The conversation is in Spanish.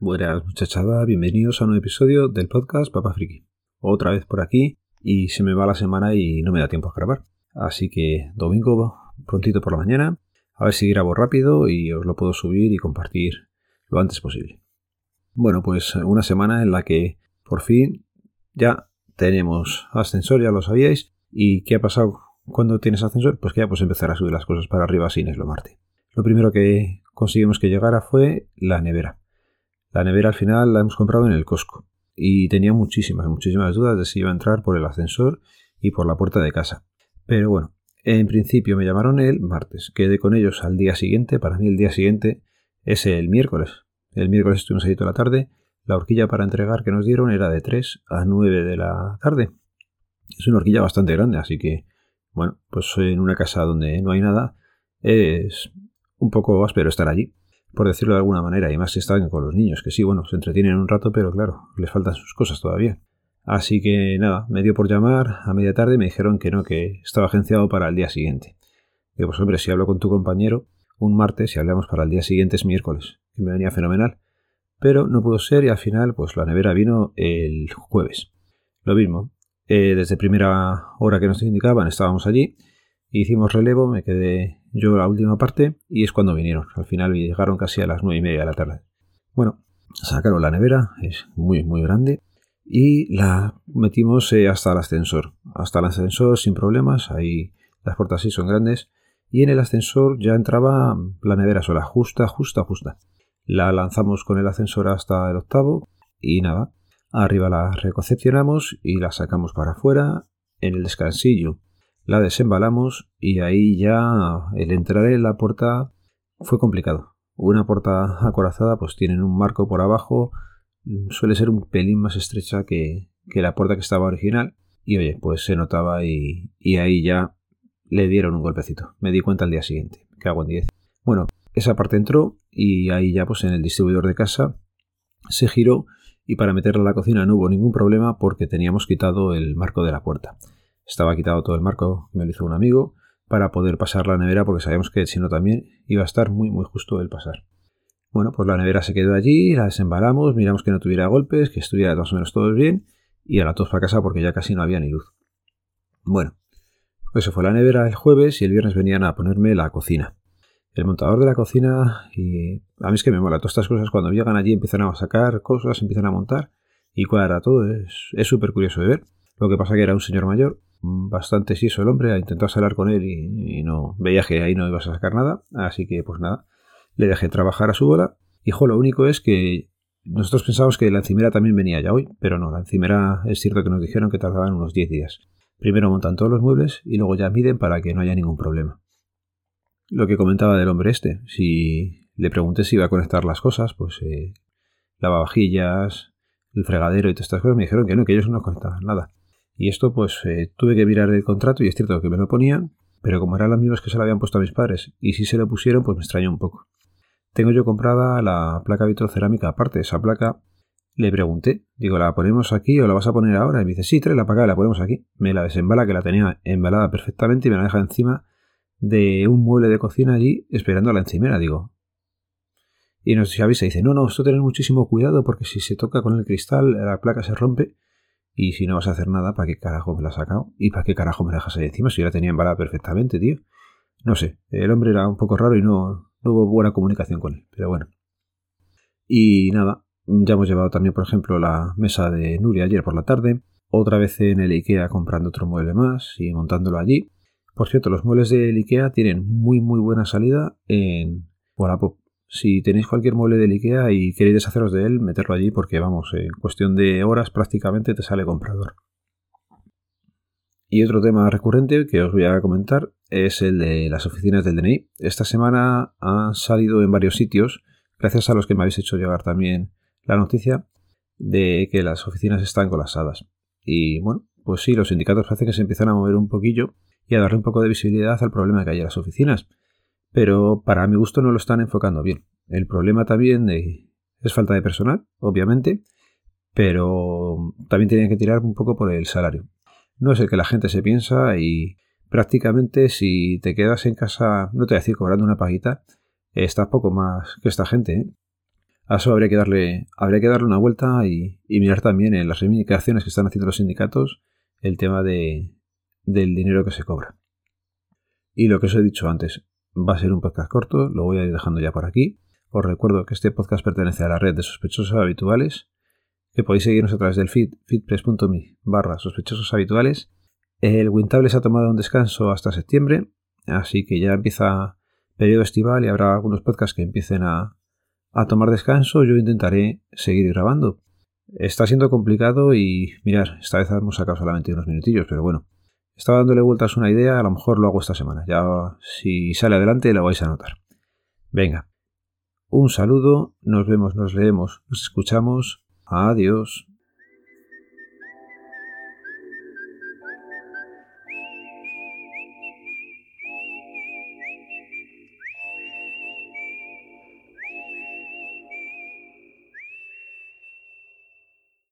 Buenas muchachada, bienvenidos a un nuevo episodio del podcast Papa Friki. Otra vez por aquí y se me va la semana y no me da tiempo a grabar. Así que domingo prontito por la mañana, a ver si grabo rápido y os lo puedo subir y compartir lo antes posible. Bueno, pues una semana en la que por fin ya tenemos ascensor, ya lo sabíais. ¿Y qué ha pasado cuando tienes ascensor? Pues que ya puedes empezar a subir las cosas para arriba sin Marte. Lo primero que conseguimos que llegara fue la nevera. La nevera al final la hemos comprado en el Costco y tenía muchísimas, muchísimas dudas de si iba a entrar por el ascensor y por la puerta de casa. Pero bueno, en principio me llamaron el martes, quedé con ellos al día siguiente, para mí el día siguiente es el miércoles. El miércoles estuvimos ahí toda la tarde, la horquilla para entregar que nos dieron era de 3 a 9 de la tarde. Es una horquilla bastante grande, así que, bueno, pues en una casa donde no hay nada es un poco áspero estar allí por decirlo de alguna manera, y más si están con los niños, que sí, bueno, se entretienen un rato, pero claro, les faltan sus cosas todavía. Así que nada, me dio por llamar a media tarde y me dijeron que no, que estaba agenciado para el día siguiente. Digo, pues hombre, si hablo con tu compañero un martes y hablamos para el día siguiente es miércoles, que me venía fenomenal. Pero no pudo ser y al final, pues la nevera vino el jueves. Lo mismo, eh, desde primera hora que nos indicaban estábamos allí, hicimos relevo, me quedé yo la última parte y es cuando vinieron. Al final llegaron casi a las nueve y media de la tarde. Bueno, sacaron la nevera, es muy, muy grande, y la metimos eh, hasta el ascensor. Hasta el ascensor sin problemas, ahí las puertas sí son grandes, y en el ascensor ya entraba la nevera sola, justa, justa, justa. La lanzamos con el ascensor hasta el octavo y nada, arriba la reconcepcionamos y la sacamos para afuera en el descansillo la desembalamos y ahí ya el entrar en la puerta fue complicado. Una puerta acorazada pues tienen un marco por abajo, suele ser un pelín más estrecha que, la puerta que estaba original y oye, pues se notaba y, ahí ya le dieron un golpecito. Me di cuenta al día siguiente, que hago en 10. Bueno, esa parte entró y ahí ya pues en el distribuidor de casa se giró y para meterla a la cocina no hubo ningún problema porque teníamos quitado el marco de la puerta. Estaba quitado todo el marco me lo hizo un amigo para poder pasar la nevera porque sabíamos que si no también iba a estar muy muy justo el pasar. Bueno, pues la nevera se quedó allí, la desembalamos, miramos que no tuviera golpes, que estuviera más o menos todo bien y a la tos para casa porque ya casi no había ni luz. Bueno, pues eso fue la nevera el jueves y el viernes venían a ponerme la cocina. El montador de la cocina y a mí es que me mola todas estas cosas cuando llegan allí empiezan a sacar cosas, empiezan a montar y cuadra todo, es súper curioso de ver. Lo que pasa que era un señor mayor bastante siso el hombre, intentado hablar con él y, no veía que ahí no ibas a sacar nada, así que pues nada, le dejé trabajar a su bola. Y lo único es que nosotros pensábamos que la encimera también venía ya hoy, pero no, la encimera es cierto que nos dijeron que tardaban unos 10 días. Primero montan todos los muebles y luego ya miden para que no haya ningún problema. Lo que comentaba del hombre este, si le pregunté si iba a conectar las cosas, pues eh, lavavajillas, el fregadero y todas estas cosas, me dijeron que no, que ellos no conectaban nada. Y esto pues eh, tuve que mirar el contrato y es cierto que me lo ponían, pero como eran las mismas que se lo habían puesto a mis padres y si se lo pusieron pues me extrañó un poco. Tengo yo comprada la placa vitrocerámica aparte, esa placa le pregunté, digo, ¿la ponemos aquí o la vas a poner ahora? Y me dice, sí, trae la placa, la ponemos aquí. Me la desembala, que la tenía embalada perfectamente y me la deja encima de un mueble de cocina allí esperando a la encimera, digo. Y nos avisa, dice, no, no, esto tener muchísimo cuidado porque si se toca con el cristal la placa se rompe y si no vas a hacer nada, ¿para qué carajo me la has sacado? ¿Y para qué carajo me la dejas ahí encima? Si yo la tenía embalada perfectamente, tío. No sé, el hombre era un poco raro y no, hubo buena comunicación con él, pero bueno. Y nada, ya hemos llevado también, por ejemplo, la mesa de Nuria ayer por la tarde. Otra vez en el IKEA comprando otro mueble más y montándolo allí. Por cierto, los muebles del IKEA tienen muy muy buena salida en Wallapop. Si tenéis cualquier mueble del IKEA y queréis deshaceros de él, meterlo allí porque vamos, en cuestión de horas prácticamente te sale comprador. Y otro tema recurrente que os voy a comentar es el de las oficinas del DNI. Esta semana han salido en varios sitios, gracias a los que me habéis hecho llegar también la noticia de que las oficinas están colapsadas. Y bueno, pues sí, los sindicatos parece que se empiezan a mover un poquillo y a darle un poco de visibilidad al problema que hay en las oficinas pero para mi gusto no lo están enfocando bien. El problema también es falta de personal, obviamente, pero también tienen que tirar un poco por el salario. No es el que la gente se piensa y prácticamente si te quedas en casa, no te voy a decir cobrando una paguita, estás poco más que esta gente. ¿eh? A eso habría que darle, habría que darle una vuelta y, mirar también en las reivindicaciones que están haciendo los sindicatos el tema de, del dinero que se cobra. Y lo que os he dicho antes, va a ser un podcast corto, lo voy a ir dejando ya por aquí. Os recuerdo que este podcast pertenece a la red de sospechosos habituales, que podéis seguirnos a través del feed, feedpress.me barra sospechosos habituales. El Wintable se ha tomado un descanso hasta septiembre, así que ya empieza periodo estival y habrá algunos podcasts que empiecen a, a tomar descanso. Yo intentaré seguir grabando. Está siendo complicado y mirar, esta vez hemos sacado solamente unos minutillos, pero bueno, estaba dándole vueltas una idea, a lo mejor lo hago esta semana. Ya si sale adelante la vais a notar. Venga, un saludo, nos vemos, nos leemos, nos escuchamos. Adiós.